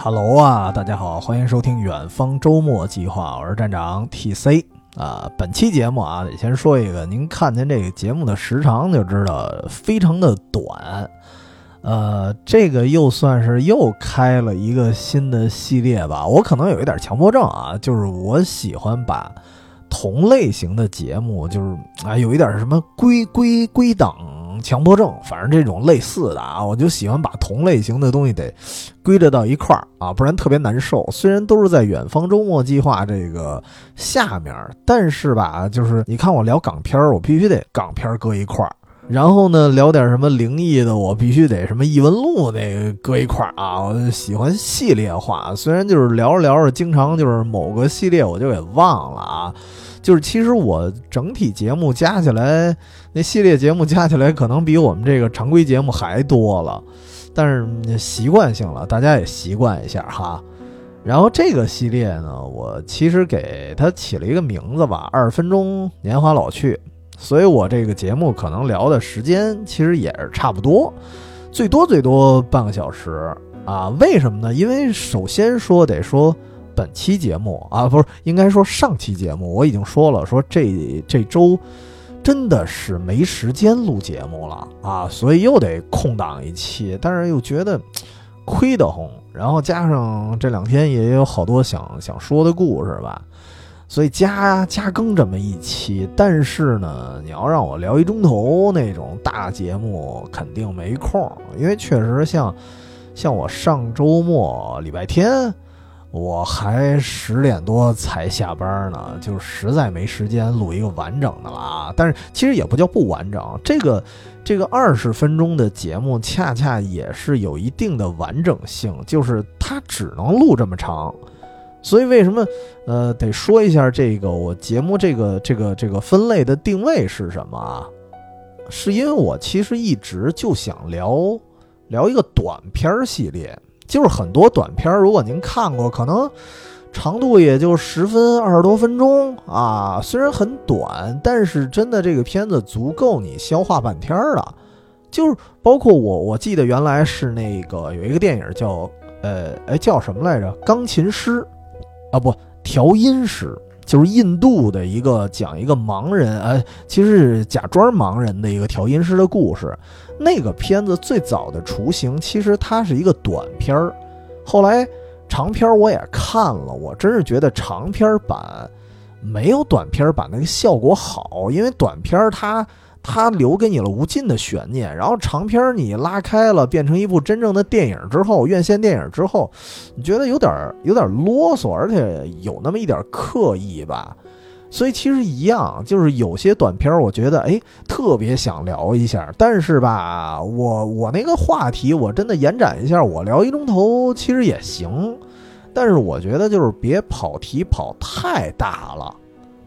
Hello 啊，大家好，欢迎收听远方周末计划，我是站长 TC 啊。本期节目啊，得先说一个，您看见这个节目的时长就知道非常的短。呃，这个又算是又开了一个新的系列吧。我可能有一点强迫症啊，就是我喜欢把同类型的节目，就是啊，有一点什么归归归档。强迫症，反正这种类似的啊，我就喜欢把同类型的东西得归着到一块儿啊，不然特别难受。虽然都是在远方周末计划这个下面，但是吧，就是你看我聊港片儿，我必须得港片儿搁一块儿。然后呢，聊点什么灵异的，我必须得什么异闻录那个搁一块儿啊。我喜欢系列化，虽然就是聊着聊着，经常就是某个系列我就给忘了啊。就是其实我整体节目加起来，那系列节目加起来可能比我们这个常规节目还多了，但是习惯性了，大家也习惯一下哈。然后这个系列呢，我其实给它起了一个名字吧，二十分钟年华老去。所以我这个节目可能聊的时间其实也是差不多，最多最多半个小时啊。为什么呢？因为首先说得说。本期节目啊，不是应该说上期节目，我已经说了，说这这周真的是没时间录节目了啊，所以又得空档一期，但是又觉得亏得慌，然后加上这两天也有好多想想说的故事吧，所以加加更这么一期，但是呢，你要让我聊一钟头那种大节目，肯定没空，因为确实像像我上周末礼拜天。我还十点多才下班呢，就实在没时间录一个完整的了啊！但是其实也不叫不完整，这个这个二十分钟的节目恰恰也是有一定的完整性，就是它只能录这么长。所以为什么呃得说一下这个我节目这个这个这个分类的定位是什么啊？是因为我其实一直就想聊聊一个短片系列。就是很多短片，如果您看过，可能长度也就十分二十多分钟啊。虽然很短，但是真的这个片子足够你消化半天了。就是包括我，我记得原来是那个有一个电影叫呃，哎叫什么来着？钢琴师啊，不调音师，就是印度的一个讲一个盲人，呃，其实是假装盲人的一个调音师的故事。那个片子最早的雏形，其实它是一个短片儿，后来长片儿我也看了，我真是觉得长片版没有短片版那个效果好，因为短片儿它它留给你了无尽的悬念，然后长片儿你拉开了变成一部真正的电影之后，院线电影之后，你觉得有点有点啰嗦，而且有那么一点刻意吧。所以其实一样，就是有些短片儿，我觉得哎，特别想聊一下，但是吧，我我那个话题，我真的延展一下，我聊一钟头其实也行，但是我觉得就是别跑题跑太大了。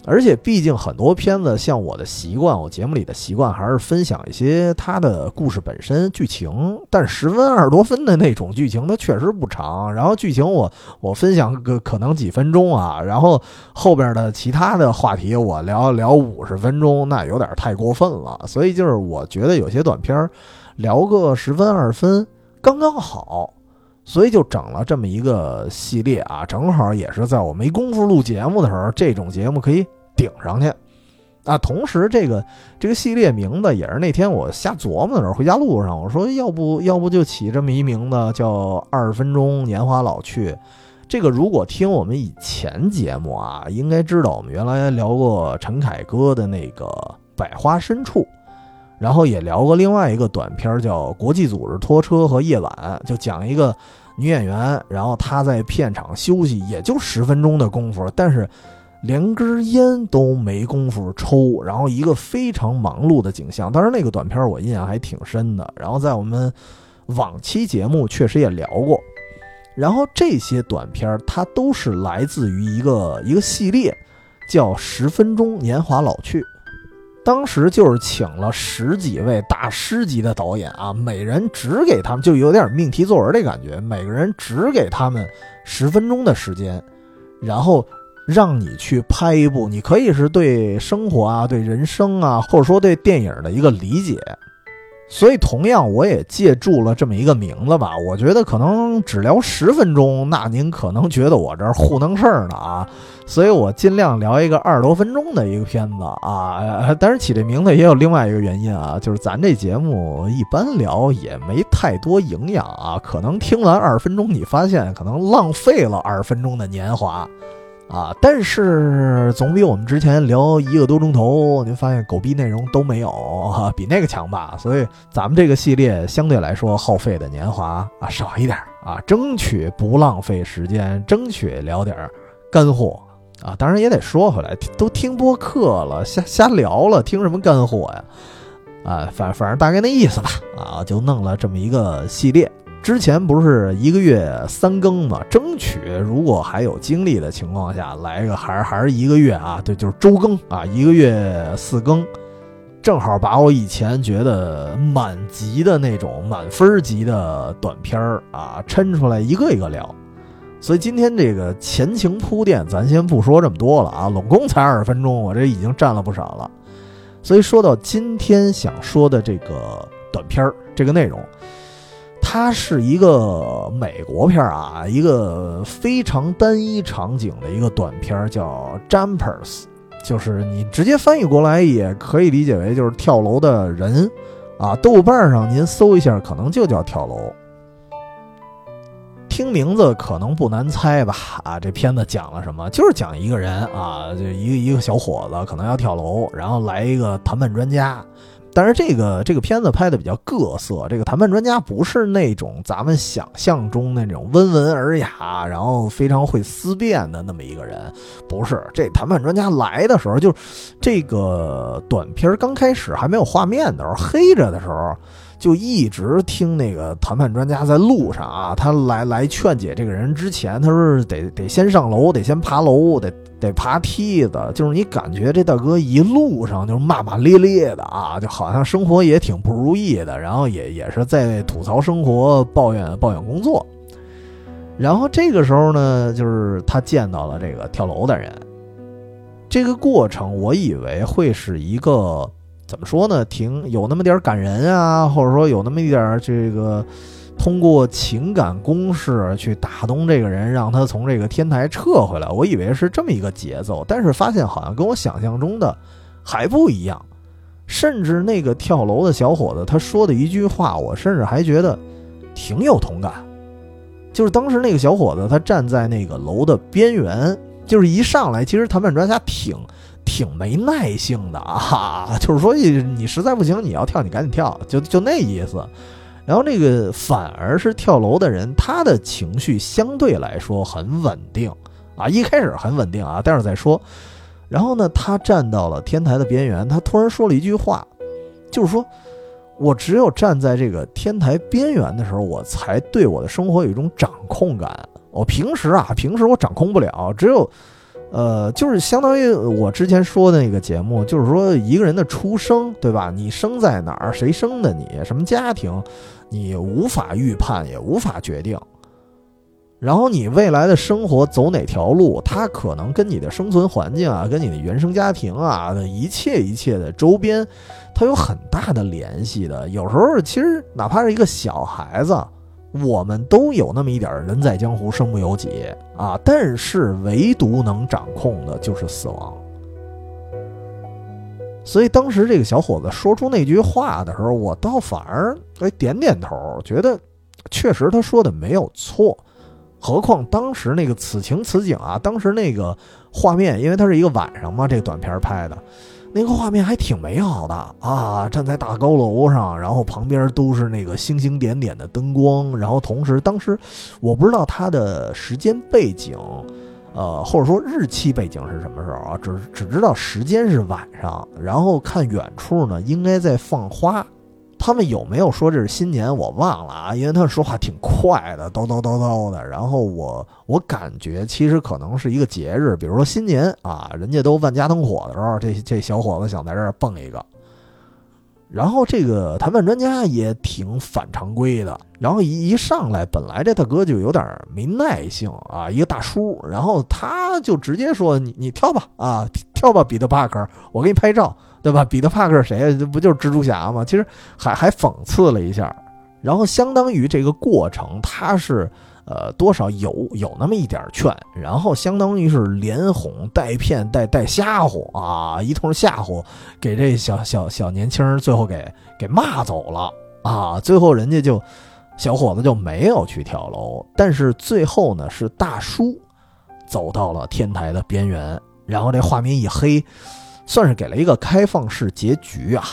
而且毕竟很多片子，像我的习惯，我节目里的习惯还是分享一些它的故事本身剧情。但十分二十多分的那种剧情，它确实不长。然后剧情我我分享个可能几分钟啊，然后后边的其他的话题我聊聊五十分钟，那有点太过分了。所以就是我觉得有些短片聊个十分二十分刚刚好，所以就整了这么一个系列啊，正好也是在我没工夫录节目的时候，这种节目可以。顶上去，啊！同时，这个这个系列名字也是那天我瞎琢磨的时候，回家路上我说，要不要不就起这么一名字，叫《二十分钟年华老去》。这个如果听我们以前节目啊，应该知道我们原来聊过陈凯歌的那个《百花深处》，然后也聊过另外一个短片叫《国际组织拖车和夜晚》，就讲一个女演员，然后她在片场休息，也就十分钟的功夫，但是。连根烟都没工夫抽，然后一个非常忙碌的景象。当然，那个短片我印象还挺深的。然后在我们往期节目确实也聊过。然后这些短片它都是来自于一个一个系列，叫《十分钟年华老去》。当时就是请了十几位大师级的导演啊，每人只给他们就有点命题作文的感觉，每个人只给他们十分钟的时间，然后。让你去拍一部，你可以是对生活啊、对人生啊，或者说对电影的一个理解。所以同样我也借助了这么一个名字吧。我觉得可能只聊十分钟，那您可能觉得我这儿糊弄事儿呢啊。所以我尽量聊一个二十多分钟的一个片子啊，但是起这名字也有另外一个原因啊，就是咱这节目一般聊也没太多营养啊，可能听完二十分钟你发现可能浪费了二十分钟的年华啊，但是总比我们之前聊一个多钟头，您发现狗逼内容都没有啊，比那个强吧？所以咱们这个系列相对来说耗费的年华啊少一点啊，争取不浪费时间，争取聊点干货。啊，当然也得说回来，都听播客了，瞎瞎聊了，听什么干货呀？啊，反反正大概那意思吧。啊，就弄了这么一个系列。之前不是一个月三更嘛，争取如果还有精力的情况下，来个还是还是一个月啊？对，就是周更啊，一个月四更，正好把我以前觉得满级的那种满分级的短片儿啊，抻出来一个一个聊。所以今天这个前情铺垫，咱先不说这么多了啊，拢共才二十分钟，我这已经占了不少了。所以说到今天想说的这个短片儿，这个内容，它是一个美国片儿啊，一个非常单一场景的一个短片，叫 Jumpers，就是你直接翻译过来也可以理解为就是跳楼的人啊。豆瓣上您搜一下，可能就叫跳楼。听名字可能不难猜吧？啊，这片子讲了什么？就是讲一个人啊，就一个一个小伙子可能要跳楼，然后来一个谈判专家。但是这个这个片子拍的比较各色，这个谈判专家不是那种咱们想象中那种温文尔雅，然后非常会思辨的那么一个人，不是。这谈判专家来的时候，就这个短片刚开始还没有画面的时候，黑着的时候。就一直听那个谈判专家在路上啊，他来来劝解这个人之前，他说得得先上楼，得先爬楼，得得爬梯子，就是你感觉这大哥一路上就骂骂咧咧的啊，就好像生活也挺不如意的，然后也也是在吐槽生活，抱怨抱怨工作。然后这个时候呢，就是他见到了这个跳楼的人，这个过程我以为会是一个。怎么说呢？挺有那么点感人啊，或者说有那么一点这个，通过情感攻势去打动这个人，让他从这个天台撤回来。我以为是这么一个节奏，但是发现好像跟我想象中的还不一样。甚至那个跳楼的小伙子他说的一句话，我甚至还觉得挺有同感。就是当时那个小伙子他站在那个楼的边缘，就是一上来，其实谈判专家挺。挺没耐性的啊，就是说你实在不行，你要跳你赶紧跳，就就那意思。然后那个反而是跳楼的人，他的情绪相对来说很稳定啊，一开始很稳定啊，待会儿再说。然后呢，他站到了天台的边缘，他突然说了一句话，就是说我只有站在这个天台边缘的时候，我才对我的生活有一种掌控感。我平时啊，平时我掌控不了，只有。呃，就是相当于我之前说的那个节目，就是说一个人的出生，对吧？你生在哪儿，谁生的你，什么家庭，你无法预判，也无法决定。然后你未来的生活走哪条路，它可能跟你的生存环境啊，跟你的原生家庭啊的一切一切的周边，它有很大的联系的。有时候其实哪怕是一个小孩子。我们都有那么一点“人在江湖，身不由己”啊，但是唯独能掌控的就是死亡。所以当时这个小伙子说出那句话的时候，我倒反而哎点点头，觉得确实他说的没有错。何况当时那个此情此景啊，当时那个画面，因为它是一个晚上嘛，这个短片拍的。那个画面还挺美好的啊！站在大高楼上，然后旁边都是那个星星点点的灯光，然后同时当时我不知道它的时间背景，呃，或者说日期背景是什么时候啊？只只知道时间是晚上，然后看远处呢，应该在放花。他们有没有说这是新年？我忘了啊，因为他们说话挺快的，叨叨叨叨的。然后我我感觉其实可能是一个节日，比如说新年啊，人家都万家灯火的时候，这这小伙子想在这儿蹦一个。然后这个谈判专家也挺反常规的，然后一一上来，本来这大哥就有点没耐性啊，一个大叔，然后他就直接说：“你你挑吧，啊挑吧，彼得帕克，我给你拍照，对吧？彼得帕克谁呀？这不就是蜘蛛侠吗？其实还还讽刺了一下，然后相当于这个过程，他是。”呃，多少有有那么一点劝，然后相当于是连哄带骗带带吓唬啊，一通吓唬，给这小小小年轻人最后给给骂走了啊。最后人家就小伙子就没有去跳楼，但是最后呢是大叔走到了天台的边缘，然后这画面一黑，算是给了一个开放式结局啊。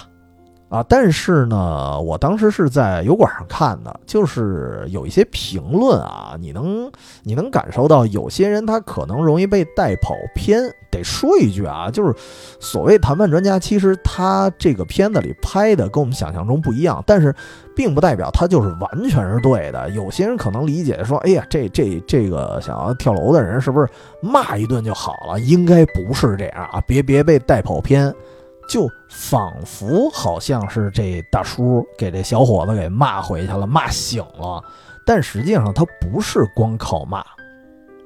啊，但是呢，我当时是在油管上看的，就是有一些评论啊，你能你能感受到有些人他可能容易被带跑偏。得说一句啊，就是所谓谈判专家，其实他这个片子里拍的跟我们想象中不一样，但是并不代表他就是完全是对的。有些人可能理解说，哎呀，这这这个想要跳楼的人是不是骂一顿就好了？应该不是这样啊，别别被带跑偏。就仿佛好像是这大叔给这小伙子给骂回去了，骂醒了，但实际上他不是光靠骂。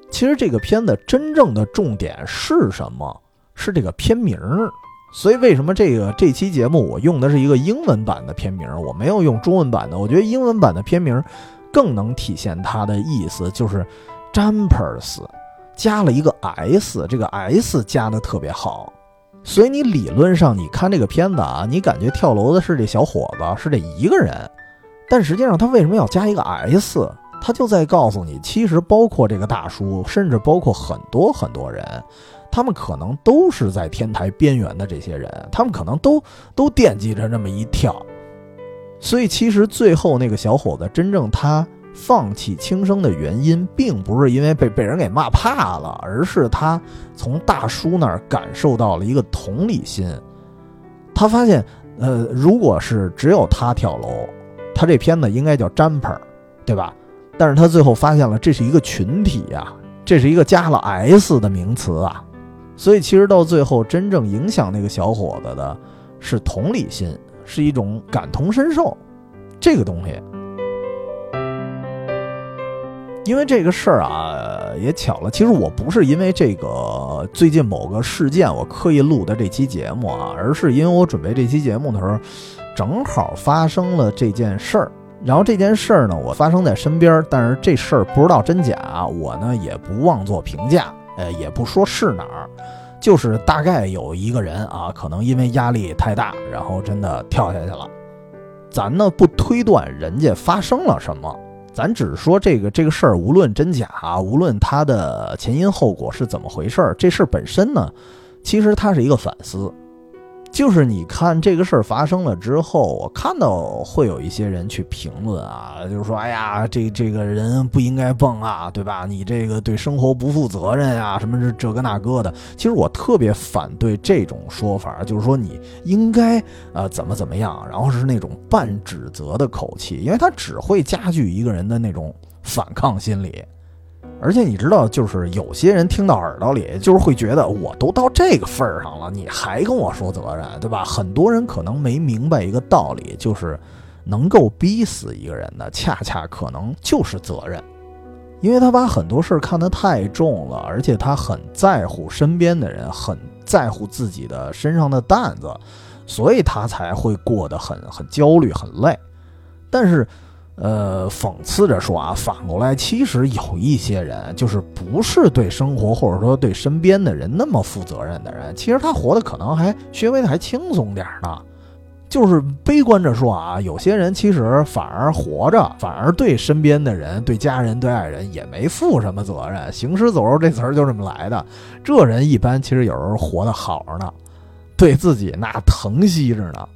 其实这个片子真正的重点是什么？是这个片名儿。所以为什么这个这期节目我用的是一个英文版的片名，我没有用中文版的？我觉得英文版的片名更能体现它的意思，就是 Jumpers 加了一个 S，这个 S 加的特别好。所以你理论上你看这个片子啊，你感觉跳楼的是这小伙子，是这一个人，但实际上他为什么要加一个 S？他就在告诉你，其实包括这个大叔，甚至包括很多很多人，他们可能都是在天台边缘的这些人，他们可能都都惦记着那么一跳。所以其实最后那个小伙子真正他。放弃轻生的原因，并不是因为被被人给骂怕了，而是他从大叔那儿感受到了一个同理心。他发现，呃，如果是只有他跳楼，他这片子应该叫 Jumper，对吧？但是他最后发现了，这是一个群体呀，这是一个加了 S 的名词啊。所以其实到最后，真正影响那个小伙子的是同理心，是一种感同身受，这个东西。因为这个事儿啊，也巧了。其实我不是因为这个最近某个事件我刻意录的这期节目啊，而是因为我准备这期节目的时候，正好发生了这件事儿。然后这件事儿呢，我发生在身边，但是这事儿不知道真假，我呢也不妄作评价，呃，也不说是哪儿，就是大概有一个人啊，可能因为压力太大，然后真的跳下去了。咱呢不推断人家发生了什么。咱只是说这个这个事儿，无论真假，无论它的前因后果是怎么回事儿，这事儿本身呢，其实它是一个反思。就是你看这个事儿发生了之后，我看到会有一些人去评论啊，就是说，哎呀，这这个人不应该蹦啊，对吧？你这个对生活不负责任呀，什么这这个那个的。其实我特别反对这种说法，就是说你应该呃怎么怎么样，然后是那种半指责的口气，因为他只会加剧一个人的那种反抗心理。而且你知道，就是有些人听到耳朵里，就是会觉得我都到这个份儿上了，你还跟我说责任，对吧？很多人可能没明白一个道理，就是能够逼死一个人的，恰恰可能就是责任，因为他把很多事儿看得太重了，而且他很在乎身边的人，很在乎自己的身上的担子，所以他才会过得很很焦虑、很累。但是。呃，讽刺着说啊，反过来，其实有一些人就是不是对生活或者说对身边的人那么负责任的人，其实他活的可能还稍微的还轻松点呢。就是悲观着说啊，有些人其实反而活着，反而对身边的人、对家人、对爱人也没负什么责任。行尸走肉这词儿就这么来的。这人一般其实有时候活得好着呢，对自己那疼惜着呢。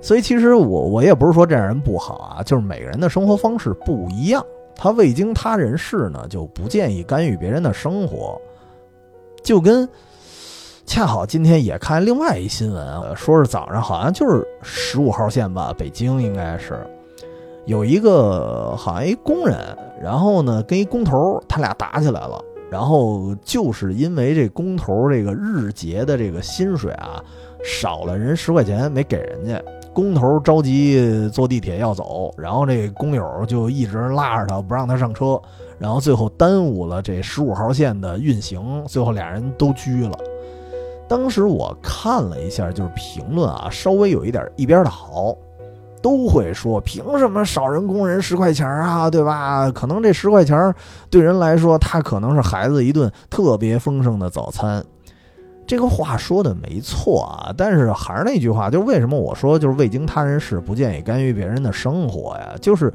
所以其实我我也不是说这样人不好啊，就是每个人的生活方式不一样，他未经他人事呢，就不建议干预别人的生活。就跟恰好今天也看另外一新闻，说是早上好像就是十五号线吧，北京应该是有一个好像一工人，然后呢跟一工头他俩打起来了，然后就是因为这工头这个日结的这个薪水啊少了人十块钱没给人家。工头着急坐地铁要走，然后这工友就一直拉着他不让他上车，然后最后耽误了这十五号线的运行，最后俩人都拘了。当时我看了一下，就是评论啊，稍微有一点一边倒。都会说凭什么少人工人十块钱啊，对吧？可能这十块钱对人来说，他可能是孩子一顿特别丰盛的早餐。这个话说的没错啊，但是还是那句话，就是为什么我说就是未经他人事，不建议干预别人的生活呀？就是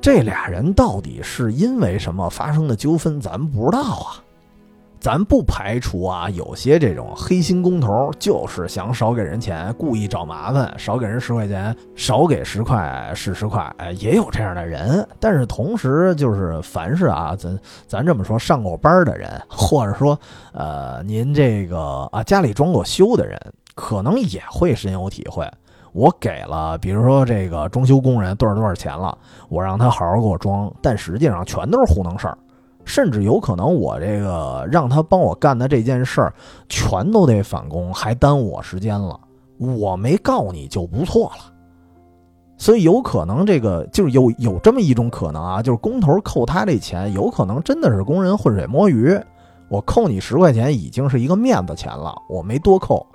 这俩人到底是因为什么发生的纠纷，咱们不知道啊。咱不排除啊，有些这种黑心工头就是想少给人钱，故意找麻烦，少给人十块钱，少给十块是十块，哎，也有这样的人。但是同时，就是凡是啊，咱咱这么说，上过班的人，或者说呃，您这个啊家里装过修的人，可能也会深有体会。我给了，比如说这个装修工人多少多少钱了，我让他好好给我装，但实际上全都是糊弄事儿。甚至有可能，我这个让他帮我干的这件事儿，全都得返工，还耽误我时间了。我没告你就不错了。所以有可能这个就是有有这么一种可能啊，就是工头扣他这钱，有可能真的是工人浑水摸鱼。我扣你十块钱已经是一个面子钱了，我没多扣。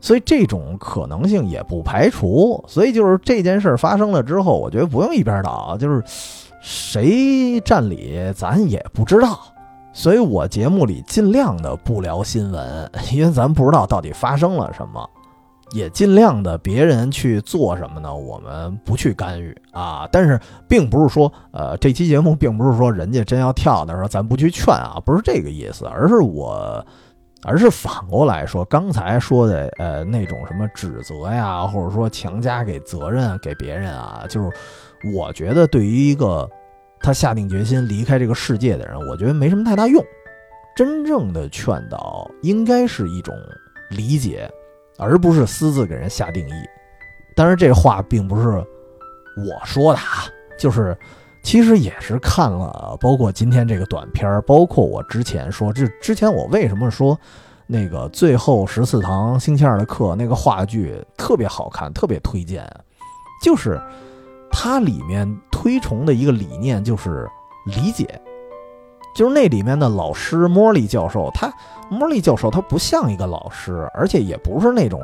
所以这种可能性也不排除。所以就是这件事儿发生了之后，我觉得不用一边倒，就是。谁占理，咱也不知道，所以我节目里尽量的不聊新闻，因为咱不知道到底发生了什么，也尽量的别人去做什么呢，我们不去干预啊。但是并不是说，呃，这期节目并不是说人家真要跳的时候，咱不去劝啊，不是这个意思，而是我，而是反过来说，刚才说的，呃，那种什么指责呀，或者说强加给责任给别人啊，就是。我觉得对于一个他下定决心离开这个世界的人，我觉得没什么太大用。真正的劝导应该是一种理解，而不是私自给人下定义。当然，这话并不是我说的啊，就是其实也是看了，包括今天这个短片，包括我之前说，这之前我为什么说那个最后十四堂星期二的课那个话剧特别好看，特别推荐，就是。它里面推崇的一个理念就是理解，就是那里面的老师莫莉教授，他莫莉教授他不像一个老师，而且也不是那种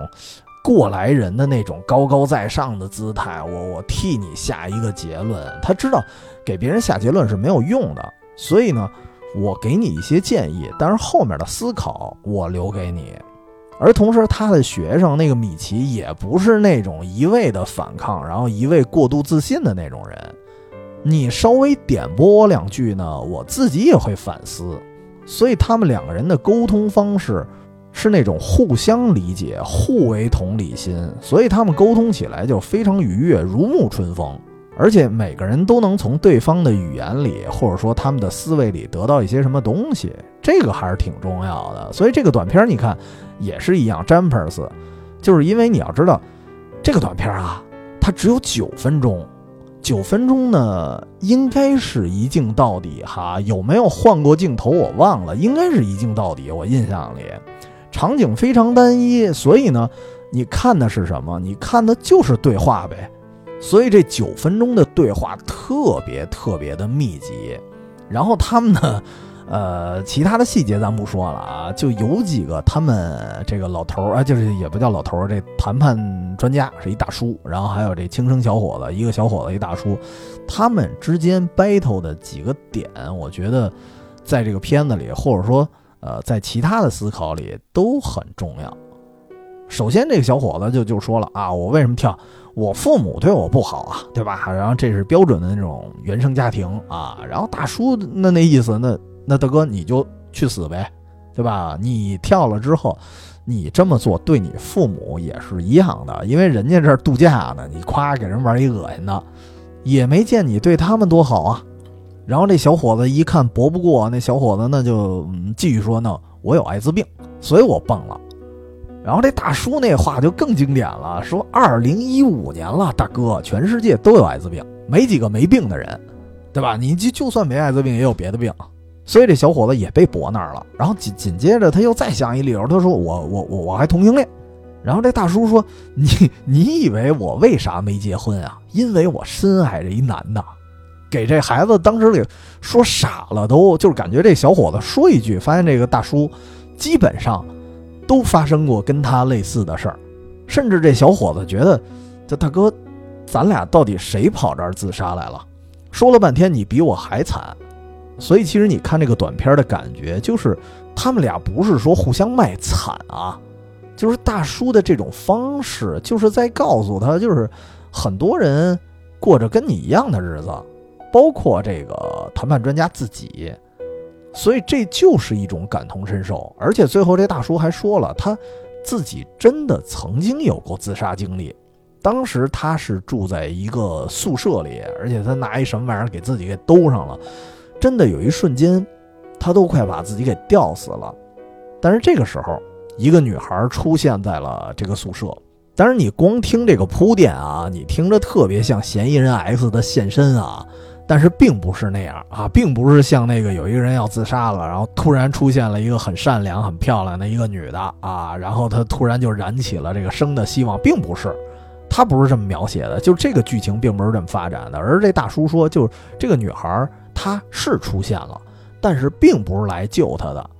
过来人的那种高高在上的姿态。我我替你下一个结论，他知道给别人下结论是没有用的，所以呢，我给你一些建议，但是后面的思考我留给你。而同时，他的学生那个米奇也不是那种一味的反抗，然后一味过度自信的那种人。你稍微点拨我两句呢，我自己也会反思。所以他们两个人的沟通方式是那种互相理解、互为同理心，所以他们沟通起来就非常愉悦，如沐春风。而且每个人都能从对方的语言里，或者说他们的思维里得到一些什么东西，这个还是挺重要的。所以这个短片你看也是一样，Jumpers，就是因为你要知道，这个短片啊，它只有九分钟，九分钟呢应该是一镜到底哈，有没有换过镜头我忘了，应该是一镜到底，我印象里场景非常单一，所以呢，你看的是什么？你看的就是对话呗。所以这九分钟的对话特别特别的密集，然后他们呢，呃，其他的细节咱不说了啊，就有几个他们这个老头儿啊，就是也不叫老头儿，这谈判专家是一大叔，然后还有这轻生小伙子，一个小伙子一大叔，他们之间 battle 的几个点，我觉得在这个片子里，或者说呃，在其他的思考里都很重要。首先，这个小伙子就就说了啊，我为什么跳？我父母对我不好啊，对吧？然后这是标准的那种原生家庭啊。然后大叔那那意思，那那大哥你就去死呗，对吧？你跳了之后，你这么做对你父母也是一样的，因为人家这儿度假呢，你夸给人玩一恶心的，也没见你对他们多好啊。然后这小伙子一看搏不过，那小伙子那就继续说：“那我有艾滋病，所以我蹦了。”然后这大叔那话就更经典了，说二零一五年了，大哥，全世界都有艾滋病，没几个没病的人，对吧？你就就算没艾滋病，也有别的病，所以这小伙子也被驳那儿了。然后紧紧接着他又再想一理由，他说我我我我还同性恋，然后这大叔说：“你你以为我为啥没结婚啊？因为我深爱着一男的。”给这孩子当时给说傻了，都就是感觉这小伙子说一句，发现这个大叔基本上都发生过跟他类似的事儿，甚至这小伙子觉得，这大哥，咱俩到底谁跑这儿自杀来了？说了半天你比我还惨，所以其实你看这个短片的感觉，就是他们俩不是说互相卖惨啊，就是大叔的这种方式，就是在告诉他，就是很多人过着跟你一样的日子。包括这个谈判专家自己，所以这就是一种感同身受。而且最后这大叔还说了，他自己真的曾经有过自杀经历。当时他是住在一个宿舍里，而且他拿一什么玩意儿给自己给兜上了，真的有一瞬间，他都快把自己给吊死了。但是这个时候，一个女孩出现在了这个宿舍。但是你光听这个铺垫啊，你听着特别像嫌疑人 X 的现身啊。但是并不是那样啊，并不是像那个有一个人要自杀了，然后突然出现了一个很善良、很漂亮的一个女的啊，然后她突然就燃起了这个生的希望，并不是，他不是这么描写的，就这个剧情并不是这么发展的。而这大叔说，就这个女孩他是出现了，但是并不是来救他的，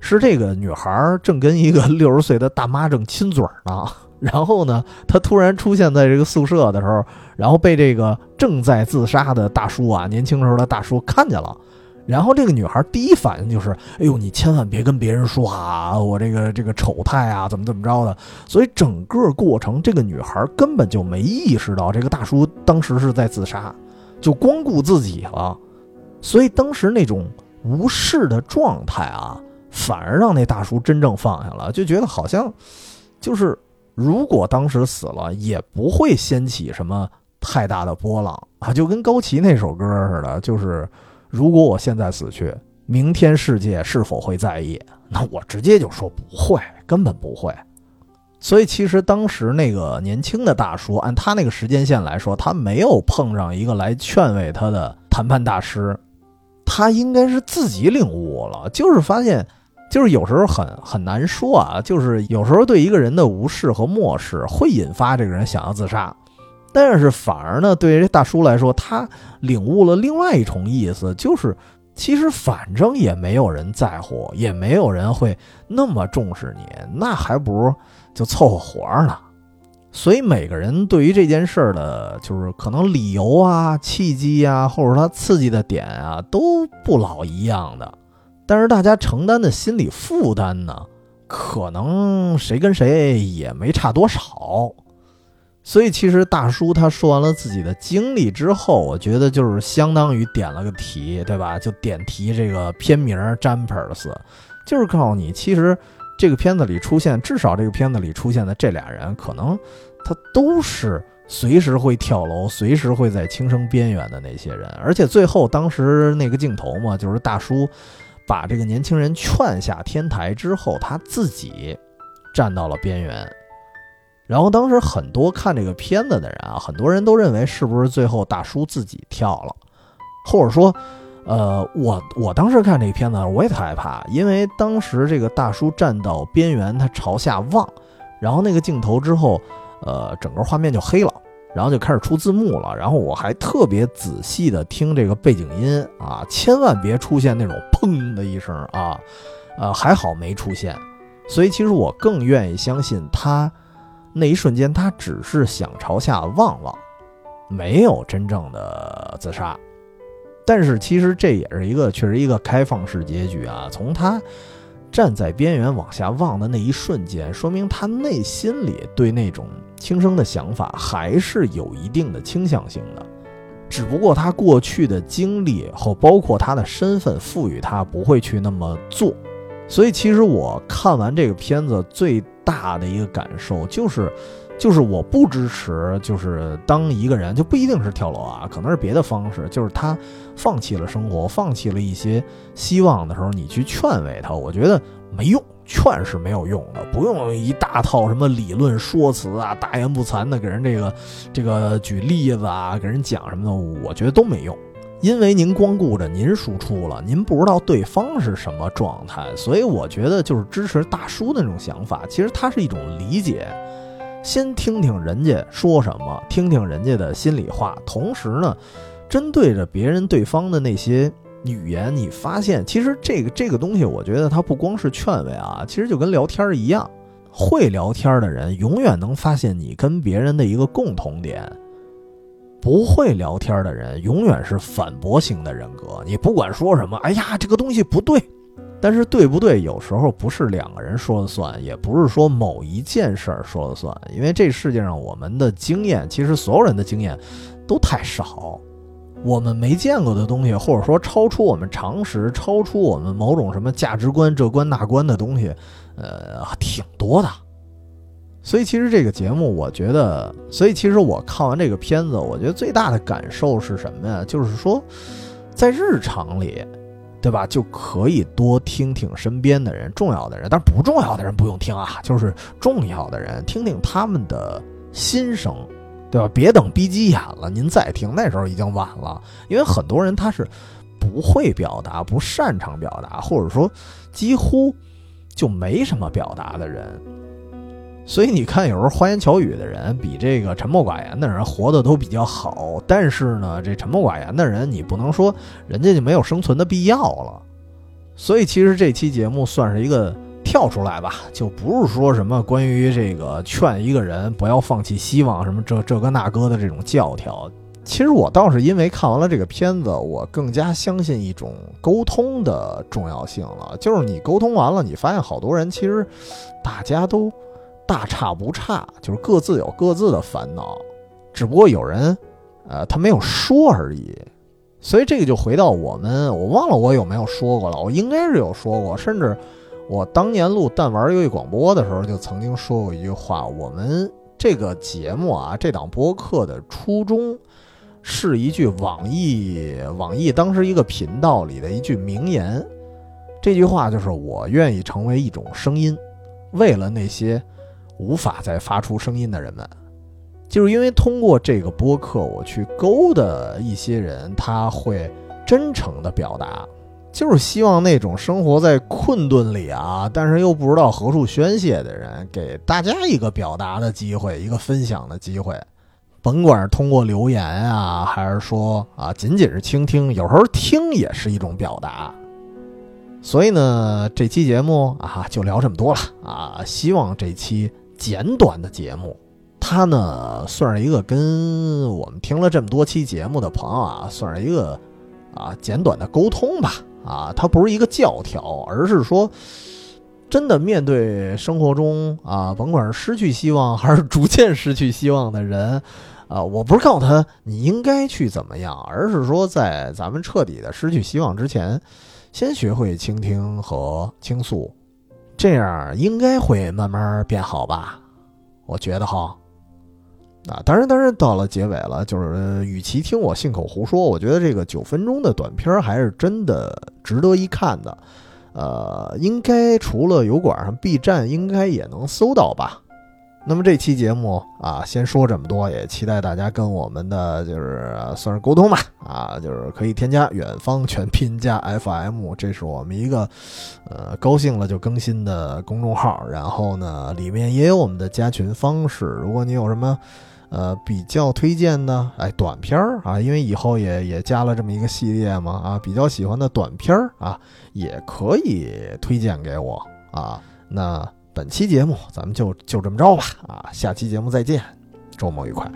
是这个女孩正跟一个 六十岁的大妈正亲嘴呢。然后呢，他突然出现在这个宿舍的时候，然后被这个正在自杀的大叔啊，年轻时候的大叔看见了。然后这个女孩第一反应就是：“哎呦，你千万别跟别人说啊，我这个这个丑态啊，怎么怎么着的。”所以整个过程，这个女孩根本就没意识到这个大叔当时是在自杀，就光顾自己了。所以当时那种无视的状态啊，反而让那大叔真正放下了，就觉得好像就是。如果当时死了，也不会掀起什么太大的波浪啊，就跟高旗那首歌似的，就是如果我现在死去，明天世界是否会在意？那我直接就说不会，根本不会。所以其实当时那个年轻的大叔，按他那个时间线来说，他没有碰上一个来劝慰他的谈判大师，他应该是自己领悟了，就是发现。就是有时候很很难说啊，就是有时候对一个人的无视和漠视会引发这个人想要自杀，但是反而呢，对于大叔来说，他领悟了另外一重意思，就是其实反正也没有人在乎，也没有人会那么重视你，那还不如就凑合活呢。所以每个人对于这件事儿的，就是可能理由啊、契机啊，或者他刺激的点啊，都不老一样的。但是大家承担的心理负担呢，可能谁跟谁也没差多少。所以其实大叔他说完了自己的经历之后，我觉得就是相当于点了个题，对吧？就点题这个片名《Jumpers》，就是告诉你，其实这个片子里出现，至少这个片子里出现的这俩人，可能他都是随时会跳楼、随时会在轻生边缘的那些人。而且最后当时那个镜头嘛，就是大叔。把这个年轻人劝下天台之后，他自己站到了边缘。然后当时很多看这个片子的人啊，很多人都认为是不是最后大叔自己跳了，或者说，呃，我我当时看这个片子我也特害怕，因为当时这个大叔站到边缘，他朝下望，然后那个镜头之后，呃，整个画面就黑了。然后就开始出字幕了，然后我还特别仔细的听这个背景音啊，千万别出现那种砰的一声啊，呃，还好没出现，所以其实我更愿意相信他那一瞬间他只是想朝下望望，没有真正的自杀，但是其实这也是一个确实一个开放式结局啊，从他。站在边缘往下望的那一瞬间，说明他内心里对那种轻生的想法还是有一定的倾向性的，只不过他过去的经历和包括他的身份赋予他不会去那么做。所以，其实我看完这个片子最大的一个感受就是。就是我不支持，就是当一个人就不一定是跳楼啊，可能是别的方式，就是他放弃了生活，放弃了一些希望的时候，你去劝慰他，我觉得没用，劝是没有用的，不用一大套什么理论说辞啊，大言不惭的给人这个 这个举例子啊，给人讲什么的，我觉得都没用，因为您光顾着您输出了，您不知道对方是什么状态，所以我觉得就是支持大叔的那种想法，其实它是一种理解。先听听人家说什么，听听人家的心里话，同时呢，针对着别人对方的那些语言，你发现其实这个这个东西，我觉得它不光是劝慰啊，其实就跟聊天一样，会聊天的人永远能发现你跟别人的一个共同点。不会聊天的人永远是反驳型的人格。你不管说什么，哎呀，这个东西不对。但是对不对，有时候不是两个人说了算，也不是说某一件事儿说了算。因为这世界上，我们的经验，其实所有人的经验都太少。我们没见过的东西，或者说超出我们常识、超出我们某种什么价值观、这观那观的东西，呃，挺多的。所以其实这个节目，我觉得，所以其实我看完这个片子，我觉得最大的感受是什么呀？就是说，在日常里，对吧，就可以多听听身边的人、重要的人，但不重要的人不用听啊，就是重要的人，听听他们的心声，对吧？别等逼急眼了您再听，那时候已经晚了。因为很多人他是不会表达、不擅长表达，或者说几乎就没什么表达的人。所以你看，有时候花言巧语的人比这个沉默寡言的人活得都比较好。但是呢，这沉默寡言的人，你不能说人家就没有生存的必要了。所以其实这期节目算是一个跳出来吧，就不是说什么关于这个劝一个人不要放弃希望什么这这个那个的这种教条。其实我倒是因为看完了这个片子，我更加相信一种沟通的重要性了。就是你沟通完了，你发现好多人其实大家都。大差不差，就是各自有各自的烦恼，只不过有人，呃，他没有说而已。所以这个就回到我们，我忘了我有没有说过了，我应该是有说过，甚至我当年录弹丸游戏广播的时候就曾经说过一句话：我们这个节目啊，这档播客的初衷是一句网易网易当时一个频道里的一句名言，这句话就是我愿意成为一种声音，为了那些。无法再发出声音的人们，就是因为通过这个播客，我去勾的一些人，他会真诚的表达，就是希望那种生活在困顿里啊，但是又不知道何处宣泄的人，给大家一个表达的机会，一个分享的机会，甭管是通过留言啊，还是说啊，仅仅是倾听，有时候听也是一种表达。所以呢，这期节目啊，就聊这么多了啊，希望这期。简短的节目，它呢算是一个跟我们听了这么多期节目的朋友啊，算是一个啊简短的沟通吧。啊，它不是一个教条，而是说真的面对生活中啊，甭管是失去希望还是逐渐失去希望的人啊，我不是告诉他你应该去怎么样，而是说在咱们彻底的失去希望之前，先学会倾听和倾诉。这样应该会慢慢变好吧，我觉得哈。啊，当然，当然到了结尾了，就是与其听我信口胡说，我觉得这个九分钟的短片还是真的值得一看的。呃，应该除了油管上，B 站应该也能搜到吧。那么这期节目啊，先说这么多，也期待大家跟我们的就是算是沟通吧，啊，就是可以添加远方全拼加 FM，这是我们一个呃高兴了就更新的公众号，然后呢里面也有我们的加群方式，如果你有什么呃比较推荐的哎短片儿啊，因为以后也也加了这么一个系列嘛啊，比较喜欢的短片儿啊，也可以推荐给我啊，那。本期节目咱们就就这么着吧，啊，下期节目再见，周末愉快。